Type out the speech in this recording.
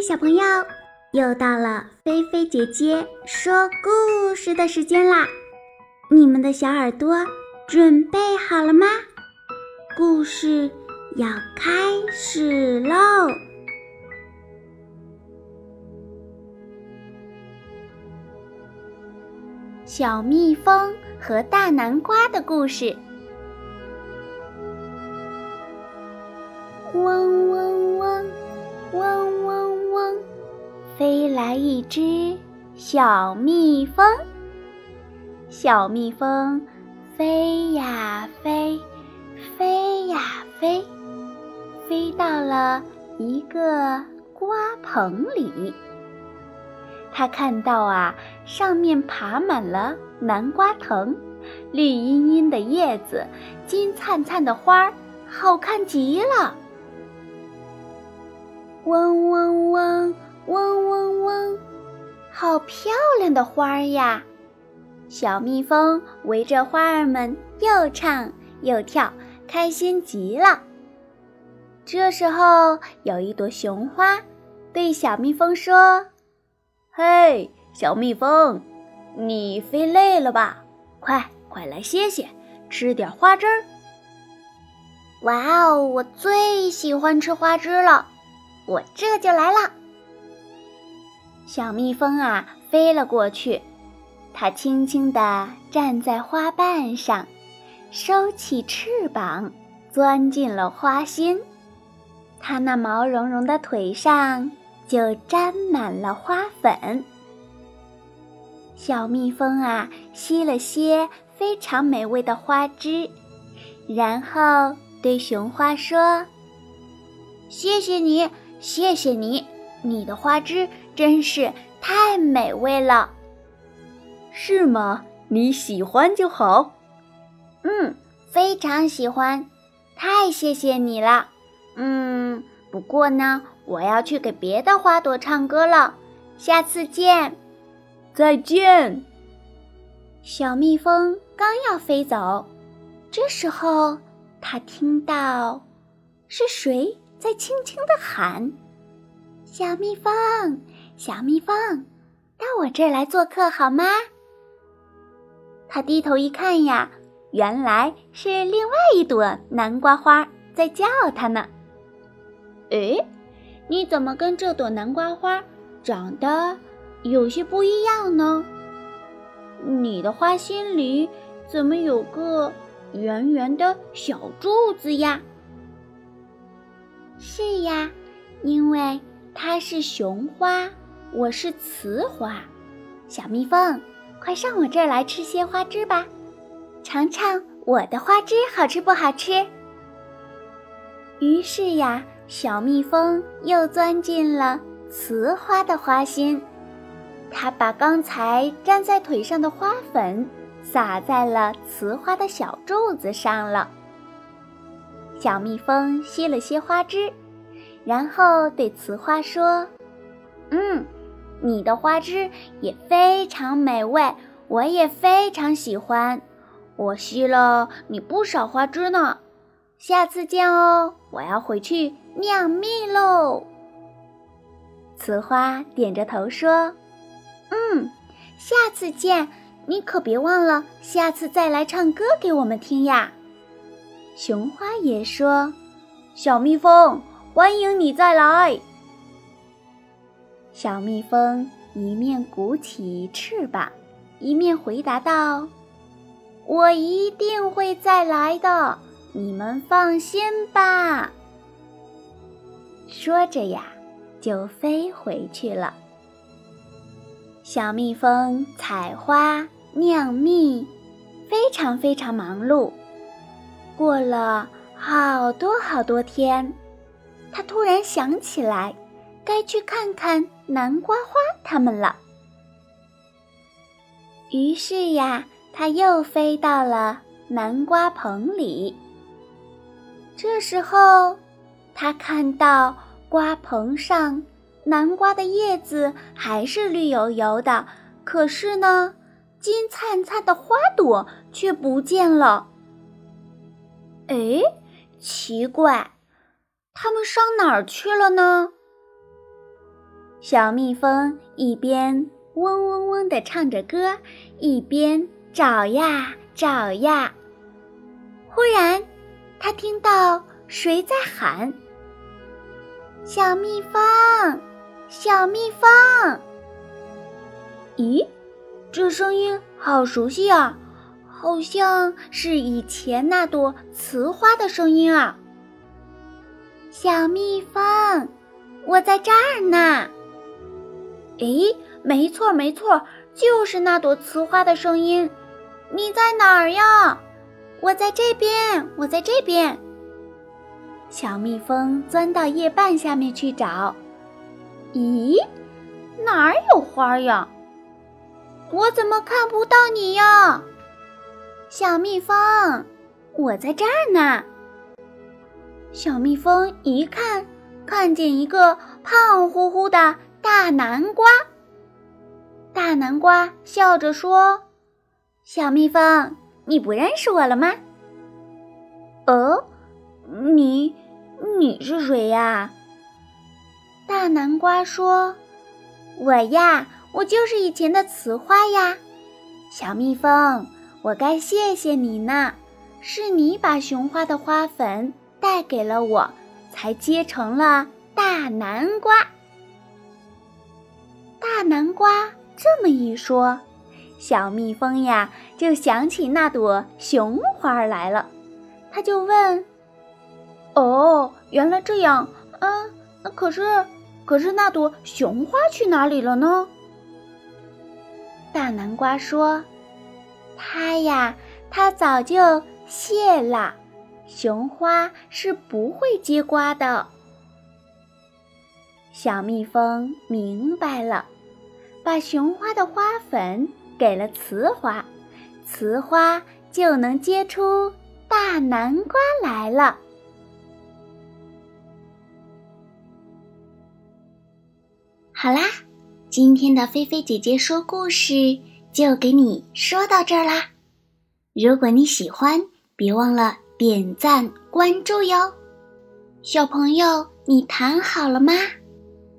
小朋友，又到了菲菲姐姐说故事的时间啦！你们的小耳朵准备好了吗？故事要开始喽！小蜜蜂和大南瓜的故事。来一只小蜜蜂。小蜜蜂飞呀飞，飞呀飞，飞到了一个瓜棚里。它看到啊，上面爬满了南瓜藤，绿茵茵的叶子，金灿灿的花儿，好看极了。嗡嗡嗡，嗡嗡嗡，好漂亮的花儿呀！小蜜蜂围着花儿们又唱又跳，开心极了。这时候，有一朵雄花对小蜜蜂说：“嘿，小蜜蜂，你飞累了吧？快快来歇歇，吃点花汁儿。”哇哦，我最喜欢吃花汁了。我这就来了。小蜜蜂啊，飞了过去，它轻轻地站在花瓣上，收起翅膀，钻进了花心。它那毛茸茸的腿上就沾满了花粉。小蜜蜂啊，吸了些非常美味的花汁，然后对雄花说：“谢谢你。”谢谢你，你的花汁真是太美味了。是吗？你喜欢就好。嗯，非常喜欢，太谢谢你了。嗯，不过呢，我要去给别的花朵唱歌了。下次见。再见。小蜜蜂刚要飞走，这时候它听到是谁？在轻轻地喊：“小蜜蜂，小蜜蜂，到我这儿来做客好吗？”他低头一看呀，原来是另外一朵南瓜花在叫他呢。哎，你怎么跟这朵南瓜花长得有些不一样呢？你的花心里怎么有个圆圆的小柱子呀？是呀，因为它是雄花，我是雌花。小蜜蜂，快上我这儿来吃些花枝吧，尝尝我的花枝好吃不好吃。于是呀，小蜜蜂又钻进了雌花的花心，它把刚才粘在腿上的花粉撒在了雌花的小柱子上了。小蜜蜂吸了些花枝，然后对雌花说：“嗯，你的花枝也非常美味，我也非常喜欢。我吸了你不少花枝呢。下次见哦，我要回去酿蜜喽。”雌花点着头说：“嗯，下次见。你可别忘了，下次再来唱歌给我们听呀。”雄花也说：“小蜜蜂，欢迎你再来。”小蜜蜂一面鼓起翅膀，一面回答道：“我一定会再来的，你们放心吧。”说着呀，就飞回去了。小蜜蜂采花酿蜜，非常非常忙碌。过了好多好多天，它突然想起来，该去看看南瓜花它们了。于是呀，他又飞到了南瓜棚里。这时候，他看到瓜棚上南瓜的叶子还是绿油油的，可是呢，金灿灿的花朵却不见了。哎，奇怪，他们上哪儿去了呢？小蜜蜂一边嗡嗡嗡地唱着歌，一边找呀找呀。忽然，它听到谁在喊：“小蜜蜂，小蜜蜂！”咦，这声音好熟悉啊，好像是以前那朵雌花的声音啊。小蜜蜂，我在这儿呢。诶，没错没错，就是那朵雌花的声音。你在哪儿呀？我在这边，我在这边。小蜜蜂钻到叶瓣下面去找。咦，哪儿有花呀？我怎么看不到你呀？小蜜蜂，我在这儿呢。小蜜蜂一看，看见一个胖乎乎的。大南瓜，大南瓜笑着说：“小蜜蜂，你不认识我了吗？”“哦，你，你是谁呀？”大南瓜说：“我呀，我就是以前的雌花呀。小蜜蜂，我该谢谢你呢，是你把雄花的花粉带给了我，才结成了大南瓜。”大南瓜这么一说，小蜜蜂呀就想起那朵雄花来了，他就问：“哦，原来这样，嗯，可是，可是那朵雄花去哪里了呢？”大南瓜说：“它呀，它早就谢了，雄花是不会结瓜的。”小蜜蜂明白了，把雄花的花粉给了雌花，雌花就能结出大南瓜来了。好啦，今天的菲菲姐姐说故事就给你说到这儿啦。如果你喜欢，别忘了点赞关注哟。小朋友，你躺好了吗？